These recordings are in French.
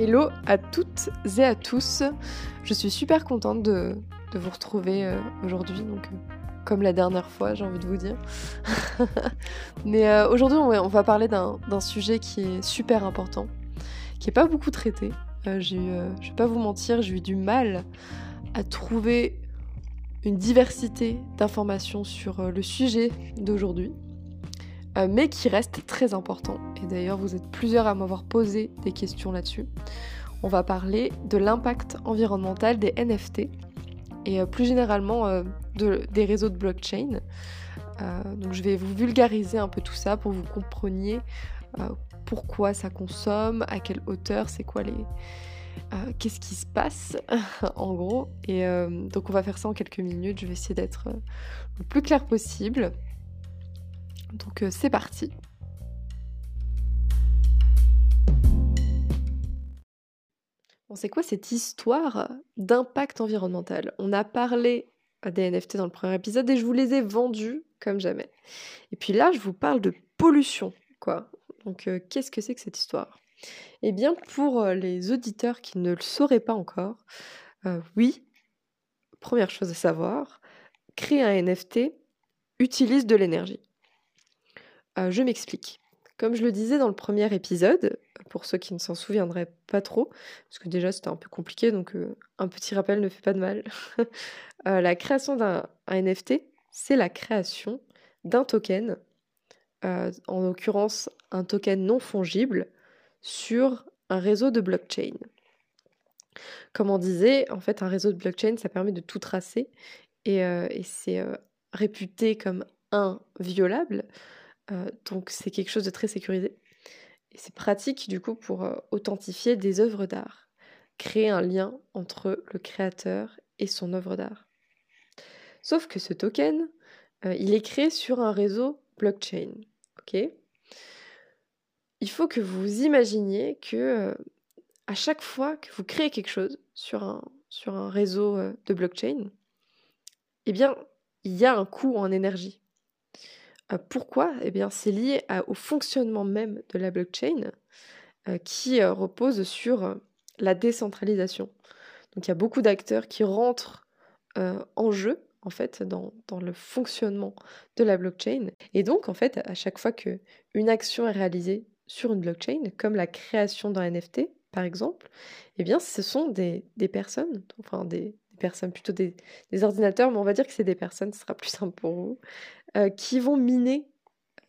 Hello à toutes et à tous. Je suis super contente de, vous retrouver euh, aujourd'hui, donc euh, comme la dernière fois, j'ai envie de vous dire. Mais euh, aujourd'hui, on, va parler d'un sujet qui est super important, qui n'est pas beaucoup traité. je vais pas vous mentir, j'ai eu du mal à trouver une diversité d'informations sur le sujet d'aujourd'hui. Euh, mais qui reste très important. Et d'ailleurs, vous êtes plusieurs à m'avoir posé des questions là-dessus. On va parler de l'impact environnemental des NFT et euh, plus généralement euh, des réseaux de blockchain. donc je vais vous vulgariser un peu tout ça pour que vous compreniez pourquoi ça consomme, à quelle hauteur, c'est quoi les... Qu'est-ce qui se passe en gros Et donc on va faire ça en quelques minutes, je vais essayer d'être le plus clair possible. Donc euh, c'est parti. Bon, c'est quoi cette histoire d'impact environnemental? On a parlé des NFT dans le premier épisode et je vous les ai vendus comme jamais. Et puis là, je vous parle de pollution, quoi. Donc euh, qu'est-ce que c'est que cette histoire? Eh bien, pour euh, les auditeurs qui ne le sauraient pas encore, oui, première chose à savoir, créer un NFT utilise de l'énergie. Euh, je m'explique. Comme je le disais dans le premier épisode, pour ceux qui ne s'en souviendraient pas trop, parce que déjà c'était un peu compliqué, donc euh, un petit rappel ne fait pas de mal. Euh, la création d'un NFT, c'est la création d'un token, en l'occurrence un token non fongible, sur un réseau de blockchain. Comme on disait, en fait, un réseau de blockchain, ça permet de tout tracer et, et c'est réputé comme inviolable. Euh, donc c'est quelque chose de très sécurisé. Et c'est pratique du coup pour euh, authentifier des œuvres d'art, créer un lien entre le créateur et son œuvre d'art. Sauf que ce token, euh, il est créé sur un réseau blockchain. il faut que vous imaginiez que à chaque fois que vous créez quelque chose sur un, sur un réseau de blockchain, eh bien, il y a un coût en énergie. Euh, pourquoi Eh bien, c'est lié au fonctionnement même de la blockchain euh, qui euh, repose sur la décentralisation. Donc, il y a beaucoup d'acteurs qui rentrent en jeu en fait dans, le fonctionnement de la blockchain. Et donc, en fait, à chaque fois qu'une action est réalisée sur une blockchain, comme la création d'un NFT, par exemple, eh bien, ce sont des, personnes, enfin des, personnes, plutôt des, des, ordinateurs, mais on va dire que c'est des personnes, ce sera plus simple pour vous, euh, qui vont miner,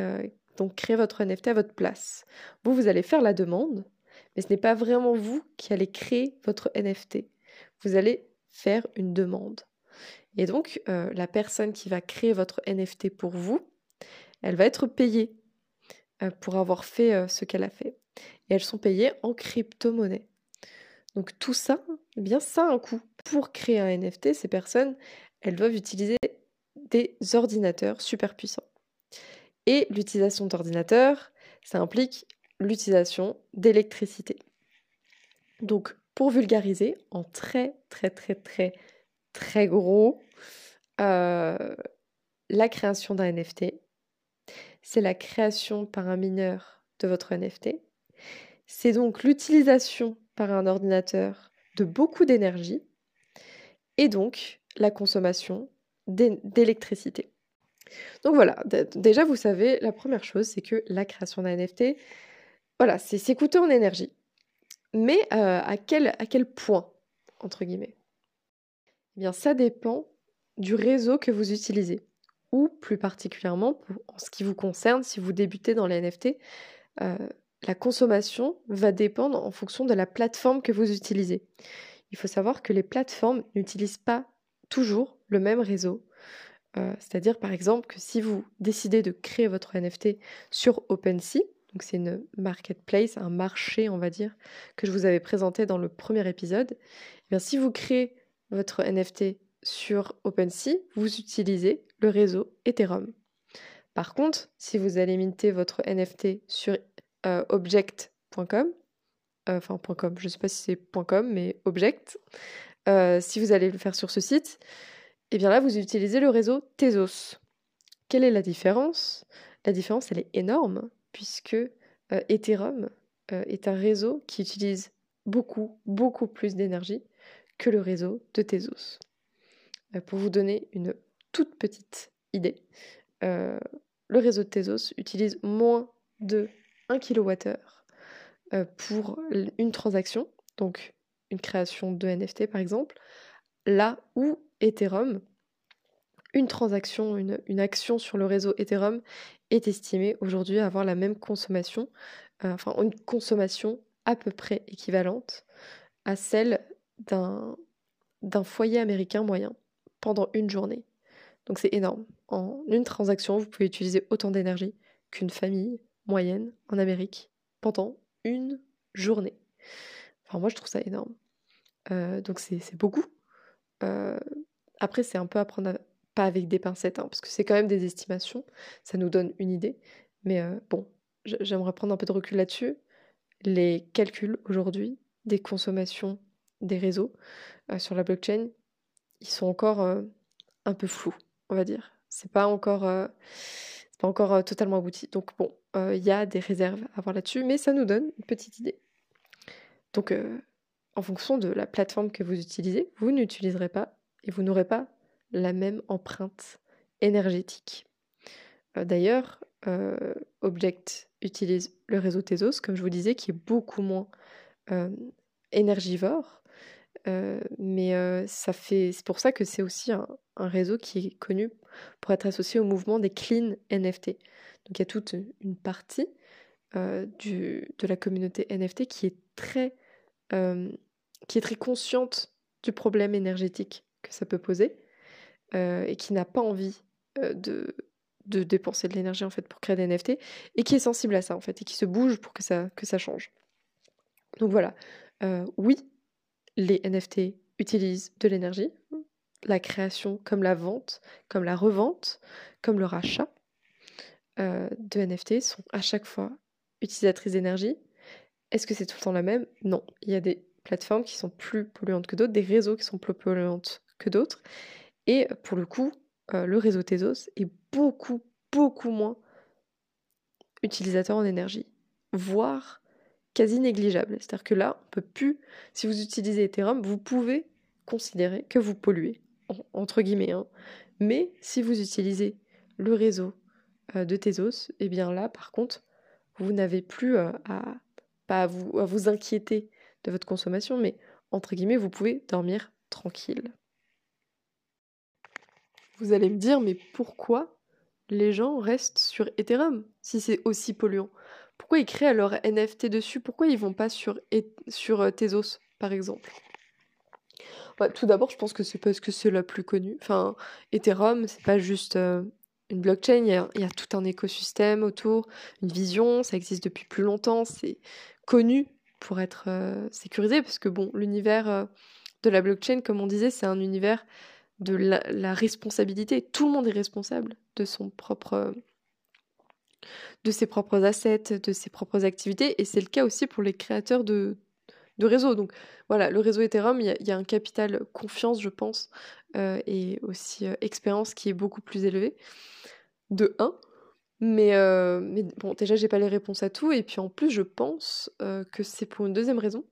euh, donc créer votre NFT à votre place. Vous, vous allez faire la demande, mais ce n'est pas vraiment vous qui allez créer votre NFT. Vous allez faire une demande. Et donc, euh, la personne qui va créer votre NFT pour vous, elle va être payée pour avoir fait ce qu'elle a fait. Et elles sont payées en crypto-monnaie. Donc tout ça, eh bien ça a un coût. Pour créer un NFT, ces personnes, elles doivent utiliser des ordinateurs super puissants. Et l'utilisation d'ordinateurs, ça implique l'utilisation d'électricité. Donc, pour vulgariser, en très très très très très gros, euh, la création d'un NFT, c'est la création par un mineur de votre NFT. C'est donc l'utilisation par un ordinateur de beaucoup d'énergie et donc la consommation d'électricité. Donc voilà, déjà vous savez, la première chose, c'est que la création d'un NFT, voilà, c'est coûteux en énergie. Mais euh, à, quel, à quel point, entre guillemets? Eh bien, ça dépend du réseau que vous utilisez. Ou plus particulièrement, en ce qui vous concerne, si vous débutez dans les NFT, euh, la consommation va dépendre en fonction de la plateforme que vous utilisez. Il faut savoir que les plateformes n'utilisent pas toujours le même réseau. Euh, c'est-à-dire par exemple que si vous décidez de créer votre NFT sur OpenSea, donc c'est une marketplace, un marché on va dire, que je vous avais présenté dans le premier épisode, eh bien, si vous créez votre NFT sur OpenSea, vous utilisez le réseau Ethereum. Par contre, si vous allez minter votre NFT sur euh, object.com, euh, enfin .com, je ne sais pas si c'est .com, mais object, euh, si vous allez le faire sur ce site, et eh bien là, vous utilisez le réseau Tezos. Quelle est la différence? La différence, elle est énorme, puisque Ethereum est un réseau qui utilise beaucoup, beaucoup plus d'énergie que le réseau de Tezos. Euh, pour vous donner une toute petite idée, euh, le réseau de Tezos utilise moins de 1 kWh pour une transaction, donc une création de NFT par exemple, là où Ethereum, une transaction, une, action sur le réseau Ethereum est estimée aujourd'hui avoir la même consommation, euh, enfin une consommation à peu près équivalente à celle d'un foyer américain moyen pendant une journée. Donc c'est énorme. En une transaction, vous pouvez utiliser autant d'énergie qu'une famille moyenne en Amérique pendant une journée. Enfin moi je trouve ça énorme. Euh, donc c'est, beaucoup. Euh, après c'est un peu à prendre pas avec des pincettes, hein, parce que c'est quand même des estimations, ça nous donne une idée. Mais euh, bon, j'aimerais prendre un peu de recul là-dessus. Les calculs aujourd'hui des consommations des réseaux sur la blockchain, ils sont encore un peu flous, on va dire. C'est pas encore, pas encore totalement abouti. Donc bon, il y a des réserves à voir là-dessus, mais ça nous donne une petite idée. Donc, en fonction de la plateforme que vous utilisez, vous n'utiliserez pas et vous n'aurez pas la même empreinte énergétique. Euh, d'ailleurs, euh, Object utilise le réseau Tezos, comme je vous disais, qui est beaucoup moins euh, énergivore. mais ça fait, c'est pour ça que c'est aussi un, réseau qui est connu pour être associé au mouvement des clean NFT. Donc il y a toute une partie de la communauté NFT qui est très, qui est très consciente du problème énergétique que ça peut poser euh, et qui n'a pas envie euh, de, de dépenser de l'énergie en fait pour créer des NFT et qui est sensible à ça en fait et qui se bouge pour que ça, que ça change. Donc voilà, euh, oui, les NFT utilisent de l'énergie, la création comme la vente, comme la revente, comme le rachat de NFT sont à chaque fois utilisatrices d'énergie. Est-ce que c'est tout le temps la même? Non, il y a des plateformes qui sont plus polluantes que d'autres, des réseaux qui sont plus polluantes que d'autres. Et pour le coup, euh, le réseau Tezos est beaucoup, beaucoup moins utilisateur en énergie, voire quasi négligeable. C'est-à-dire que là, on peut plus, si vous utilisez Ethereum, vous pouvez considérer que vous polluez, entre guillemets. Hein. Mais si vous utilisez le réseau euh, de Tezos, eh bien là, par contre, vous n'avez plus euh, à, pas à vous inquiéter de votre consommation, mais entre guillemets, vous pouvez dormir tranquille. Vous allez me dire, mais pourquoi les gens restent sur Ethereum si c'est aussi polluant? Pourquoi ils créent leur NFT dessus? Pourquoi ils vont pas sur, sur euh, Tezos, par exemple? Bah, Tout d'abord, je pense que c'est parce que c'est la plus connue. Enfin, Ethereum, c'est pas juste euh, une blockchain, il y, a, tout un écosystème autour, une vision, ça existe depuis plus longtemps, c'est connu pour être euh, sécurisé, parce que bon, l'univers de la blockchain, comme on disait, c'est un univers de la, responsabilité. Tout le monde est responsable de son propre de ses propres assets, de ses propres activités, et c'est le cas aussi pour les créateurs de, de réseaux. Donc voilà, le réseau Ethereum, il y, a un capital confiance, je pense, euh, et aussi euh, expérience qui est beaucoup plus élevé, de 1. Mais, euh, mais bon, déjà, j'ai pas les réponses à tout, et puis en plus, je pense que c'est pour une deuxième raison,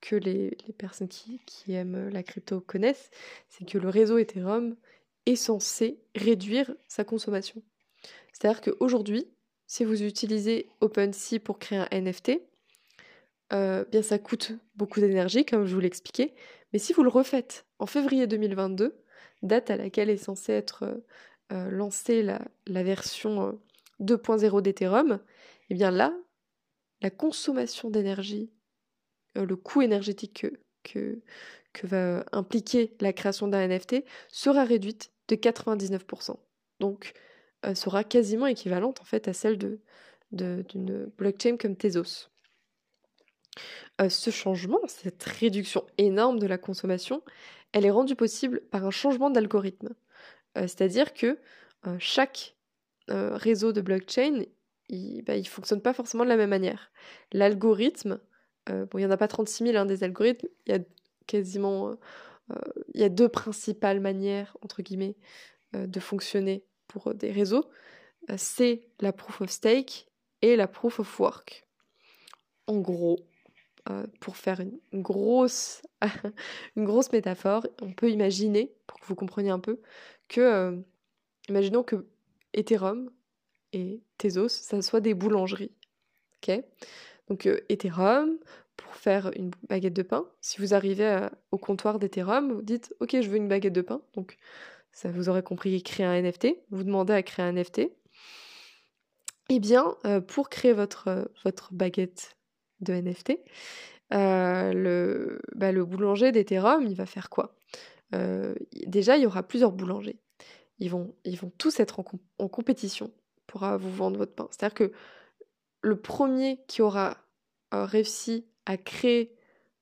que les, personnes qui, aiment la crypto connaissent, c'est que le réseau Ethereum est censé réduire sa consommation. C'est-à-dire qu'aujourd'hui, si vous utilisez OpenSea pour créer un NFT, euh, bien ça coûte beaucoup d'énergie, comme je vous l'expliquais, mais si vous le refaites en février 2022, date à laquelle est censée être euh, lancée la, version 2.0 euh, d'Ethereum, et eh bien là, la consommation d'énergie euh, le coût énergétique que, va impliquer la création d'un NFT sera réduite de 99%. Donc, euh, sera quasiment équivalente en fait à celle d'une blockchain comme Tezos. Euh, ce changement, cette réduction énorme de la consommation, elle est rendue possible par un changement d'algorithme. c'est-à-dire que chaque réseau de blockchain, il ne bah, fonctionne pas forcément de la même manière. L'algorithme euh, bon, il n'y en a pas 36 000 hein, des algorithmes, il y a quasiment euh, il y a deux principales manières, entre guillemets, euh, de fonctionner pour des réseaux. c'est la proof of stake et la proof of work. En gros, pour faire une, grosse, grosse métaphore, on peut imaginer, pour que vous compreniez un peu, que, imaginons que Ethereum et Tezos, ça soit des boulangeries. ok? Donc Ethereum, pour faire une baguette de pain, si vous arrivez au comptoir d'Ethereum, vous dites Ok, je veux une baguette de pain. Donc ça vous aurez compris, créer un NFT. Vous demandez à créer un NFT. Eh bien, pour créer votre, votre baguette de NFT, le, bah, le boulanger d'Ethereum, il va faire quoi? Déjà, il y aura plusieurs boulangers. Ils vont, ils vont tous être en, compétition pour vous vendre votre pain. C'est-à-dire que le premier qui aura réussi à créer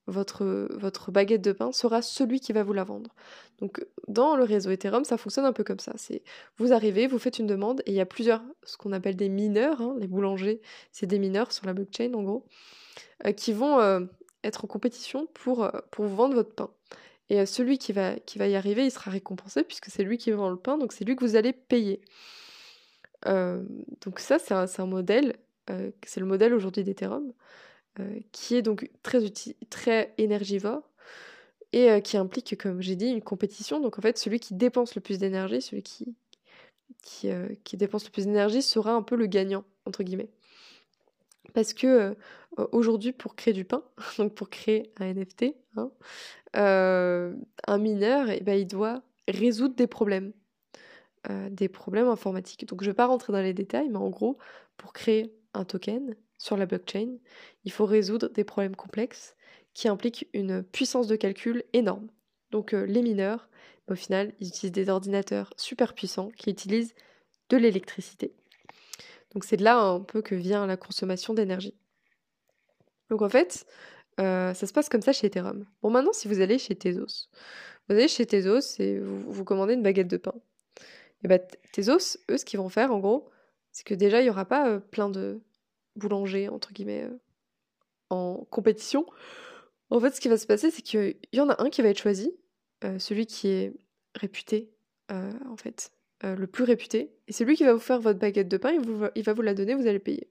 votre, baguette de pain sera celui qui va vous la vendre. Donc dans le réseau Ethereum, ça fonctionne un peu comme ça. C'est vous arrivez, vous faites une demande et il y a plusieurs, ce qu'on appelle des mineurs, hein, les boulangers, c'est des mineurs sur la blockchain en gros, euh, qui vont euh, être en compétition pour, euh, pour vous vendre votre pain. Et celui qui va, y arriver, il sera récompensé puisque c'est lui qui vend le pain, donc c'est lui que vous allez payer. donc ça, c'est un, modèle, c'est le modèle aujourd'hui d'Ethereum. Euh, qui est donc très, très énergivore et euh, qui implique, comme j'ai dit, une compétition. Donc en fait, celui qui dépense le plus d'énergie, celui qui, euh, dépense le plus d'énergie sera un peu le gagnant, entre guillemets. Parce que aujourd'hui, pour créer du pain, donc pour créer un NFT, hein, un mineur, eh ben, il doit résoudre des problèmes. des problèmes informatiques. Donc je ne vais pas rentrer dans les détails, mais en gros, pour créer un token, sur la blockchain, il faut résoudre des problèmes complexes qui impliquent une puissance de calcul énorme. Donc euh, les mineurs, au final, ils utilisent des ordinateurs super puissants qui utilisent de l'électricité. Donc c'est de là un peu que vient la consommation d'énergie. Donc en fait, euh, ça se passe comme ça chez Ethereum. Bon maintenant, si vous allez chez Tezos, vous allez chez Tezos et vous, commandez une baguette de pain. Et bien Tezos, eux, ce qu'ils vont faire en gros, c'est que déjà, il n'y aura pas euh, plein de, boulanger, entre guillemets, euh, en compétition. En fait, ce qui va se passer, c'est qu'il y en a un qui va être choisi, euh, celui qui est réputé, euh, en fait, le plus réputé. Et c'est lui qui va vous faire votre baguette de pain, il, il va vous la donner, vous allez payer.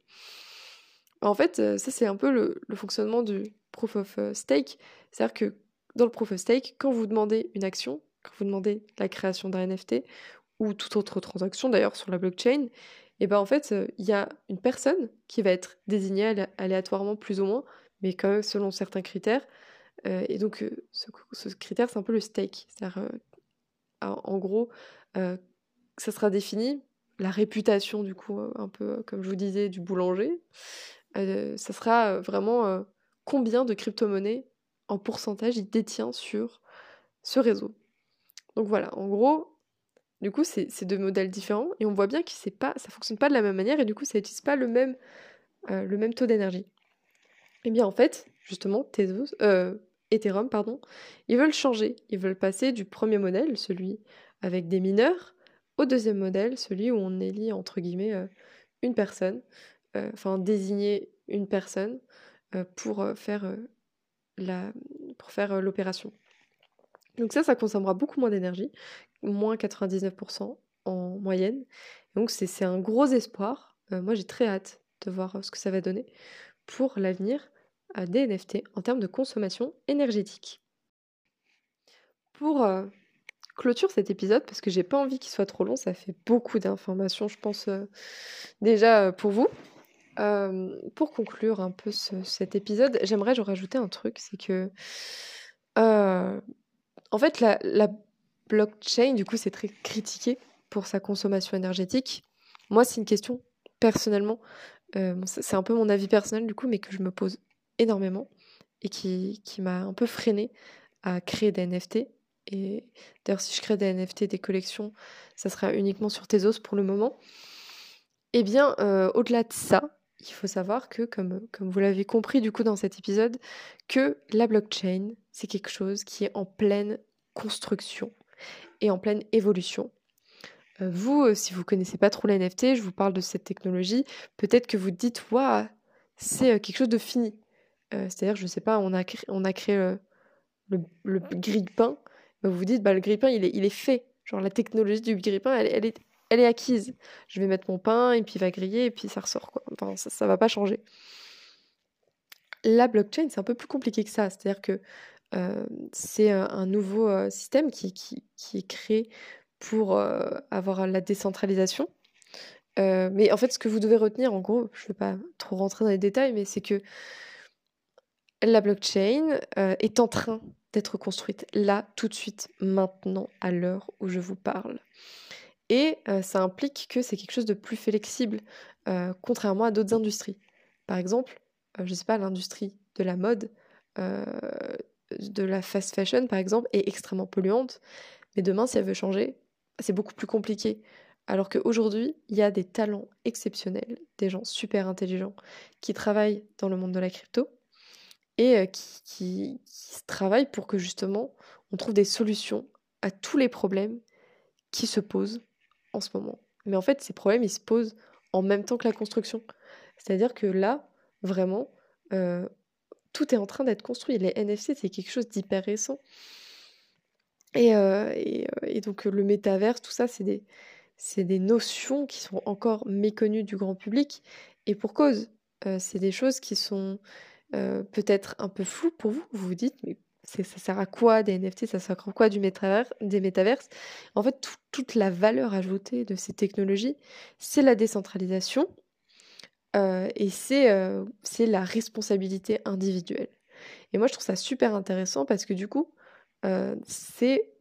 En fait, ça, c'est un peu le, le, fonctionnement du proof of stake. C'est-à-dire que dans le proof of stake, quand vous demandez une action, quand vous demandez la création d'un NFT, ou toute autre transaction d'ailleurs sur la blockchain, et ben en fait, euh, il y a une personne qui va être désignée aléatoirement plus ou moins, mais quand même selon certains critères. Euh, et donc, euh, ce, critère, c'est un peu le stake. C'est-à-dire, en gros, ça sera défini, la réputation, du coup, un peu comme je vous disais, du boulanger. ça sera vraiment combien de crypto-monnaies en pourcentage il détient sur ce réseau. Donc voilà, en gros, du coup, c'est deux modèles différents et on voit bien que pas, ça fonctionne pas de la même manière et du coup, ça n'utilise pas le même, euh, le même taux d'énergie. Eh bien, en fait, justement, Tezos, euh, Ethereum, pardon, ils veulent changer. Ils veulent passer du premier modèle, celui avec des mineurs, au deuxième modèle, celui où on élit, entre guillemets, euh, une personne, enfin, désigner une personne pour faire pour faire l'opération. Donc ça, ça consommera beaucoup moins d'énergie moins 99% en moyenne. Donc c'est un gros espoir. Euh, moi j'ai très hâte de voir euh, ce que ça va donner pour l'avenir des NFT en termes de consommation énergétique. Pour euh, clôture cet épisode, parce que j'ai pas envie qu'il soit trop long, ça fait beaucoup d'informations, je pense, déjà pour vous. pour conclure un peu cet épisode, j'aimerais rajouter un truc, c'est que en fait la blockchain, du coup, c'est très critiqué pour sa consommation énergétique. Moi, c'est une question, personnellement, euh, c'est un peu mon avis personnel, du coup, mais que je me pose énormément et qui, m'a un peu freiné à créer des NFT. Et d'ailleurs, si je crée des NFT, des collections, ça sera uniquement sur Tezos pour le moment. Eh bien, euh, au-delà de ça, il faut savoir que, comme vous l'avez compris du coup dans cet épisode, que la blockchain, c'est quelque chose qui est en pleine construction et en pleine évolution. Euh, vous, euh, si vous connaissez pas trop la NFT, je vous parle de cette technologie, peut-être que vous dites, waouh, c'est euh, quelque chose de fini. C'est-à-dire, je sais pas, on a, créé, créé le, le, grille-pain, bah, vous vous dites, bah, le grille-pain, il est, il est fait. Genre, la technologie du grille-pain, elle, elle, est, elle est acquise. Je vais mettre mon pain, et puis il va griller, et puis ça ressort. Enfin, ça, ça va pas changer. La blockchain, c'est un peu plus compliqué que ça. C'est-à-dire que c'est un nouveau système qui, qui, qui, est créé pour avoir la décentralisation. mais en fait, ce que vous devez retenir, en gros, je ne vais pas trop rentrer dans les détails, mais c'est que la blockchain est en train d'être construite là, tout de suite, maintenant, à l'heure où je vous parle. Et ça implique que c'est quelque chose de plus flexible, contrairement à d'autres industries. Par exemple, je ne sais pas, l'industrie de la mode, de la fast fashion par exemple, est extrêmement polluante. Mais demain, si elle veut changer, c'est beaucoup plus compliqué. Alors qu'aujourd'hui, il y a des talents exceptionnels, des gens super intelligents qui travaillent dans le monde de la crypto et euh, qui, qui, travaillent pour que justement on trouve des solutions à tous les problèmes qui se posent en ce moment. Mais en fait, ces problèmes, ils se posent en même temps que la construction. C'est-à-dire que là, vraiment, euh, tout est en train d'être construit. Les NFC, c'est quelque chose d'hyper récent. Et, euh, et, donc le métaverse, tout ça, c'est des, notions qui sont encore méconnues du grand public. Et pour cause, c'est des choses qui sont euh, peut-être un peu flou pour vous. Vous vous dites, mais ça sert à quoi des NFT Ça sert à quoi du des métaverses? En fait, toute la valeur ajoutée de ces technologies, c'est la décentralisation euh, et euh, c'est la responsabilité individuelle. Et moi, je trouve ça super intéressant parce que du coup, c'est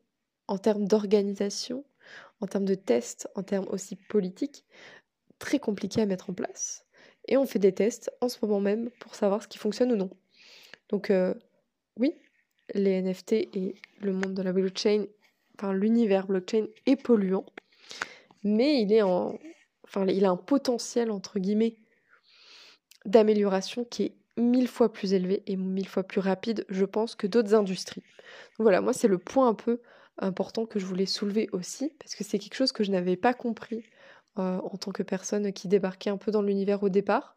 en termes d'organisation, en termes de tests, en termes aussi politiques, très compliqué à mettre en place et on fait des tests en ce moment même pour savoir ce qui fonctionne ou non. Donc euh, oui, les NFT et le monde de la blockchain, enfin l'univers blockchain est polluant, mais il est en, enfin il a un potentiel entre guillemets d'amélioration qui est mille fois plus élevé et mille fois plus rapide, je pense, que d'autres industries. Voilà, moi c'est le point un peu important que je voulais soulever aussi, parce que c'est quelque chose que je n'avais pas compris euh, en tant que personne qui débarquait un peu dans l'univers au départ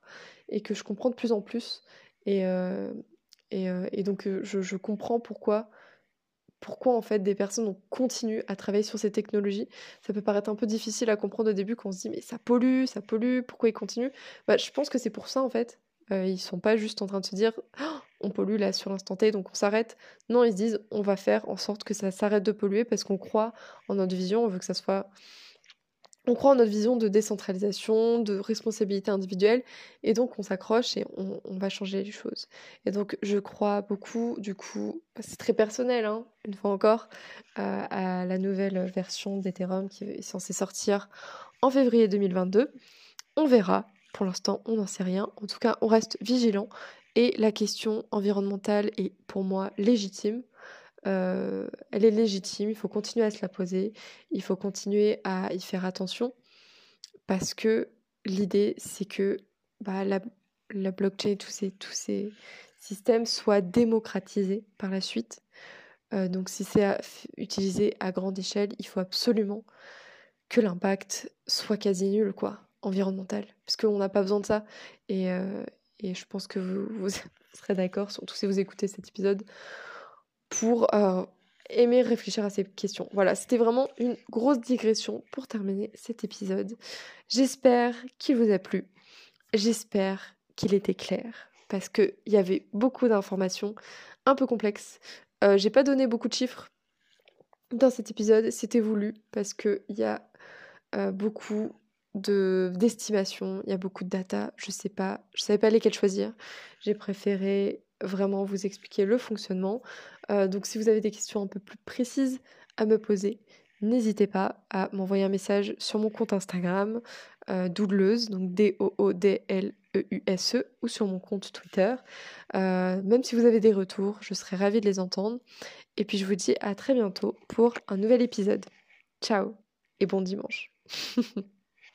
et que je comprends de plus en plus. Et, euh, euh, et, donc je, je, comprends pourquoi, pourquoi en fait des personnes continuent à travailler sur ces technologies. Ça peut paraître un peu difficile à comprendre au début quand on se dit mais ça pollue, ça pollue, pourquoi ils continuent? Bah, Je pense que c'est pour ça en fait. ils sont pas juste en train de se dire «Oh, on pollue là sur l'instant T donc on s'arrête. Non, ils se disent on va faire en sorte que ça s'arrête de polluer parce qu'on croit en notre vision, on veut que ça soit on croit en notre vision de décentralisation, de responsabilité individuelle, et donc on s'accroche et on, va changer les choses. Et donc je crois beaucoup, du coup, c'est très personnel, hein, une fois encore, euh, à la nouvelle version d'Ethereum qui est censée sortir en février 2022. On verra, pour l'instant on n'en sait rien, en tout cas on reste vigilant, et la question environnementale est pour moi légitime. Euh, elle est légitime, il faut continuer à se la poser, il faut continuer à y faire attention, parce que l'idée, c'est que bah, la, blockchain, tous ces, tous ces systèmes soient démocratisés par la suite. Euh, donc si c'est utilisé à grande échelle, il faut absolument que l'impact soit quasi nul, quoi, environnemental, parce qu'on n'a pas besoin de ça. Et, euh, je pense que vous serez d'accord, surtout si vous écoutez cet épisode, pour euh, aimer réfléchir à ces questions. Voilà, c'était vraiment une grosse digression pour terminer cet épisode. J'espère qu'il vous a plu. J'espère qu'il était clair parce qu'il y avait beaucoup d'informations un peu complexes. Euh, j'ai pas donné beaucoup de chiffres dans cet épisode, c'était voulu parce qu'il y a euh, beaucoup de d'estimation, il y a beaucoup de data, je sais pas, je savais pas lesquelles choisir. J'ai préféré vraiment vous expliquer le fonctionnement. Euh, donc si vous avez des questions un peu plus précises à me poser, n'hésitez pas à m'envoyer un message sur mon compte Instagram, euh, Doudleuse, donc D-O-O-D-L-E-U-S-E, e, ou sur mon compte Twitter. Euh, même si vous avez des retours, je serai ravie de les entendre. Et puis je vous dis à très bientôt pour un nouvel épisode. Ciao et bon dimanche.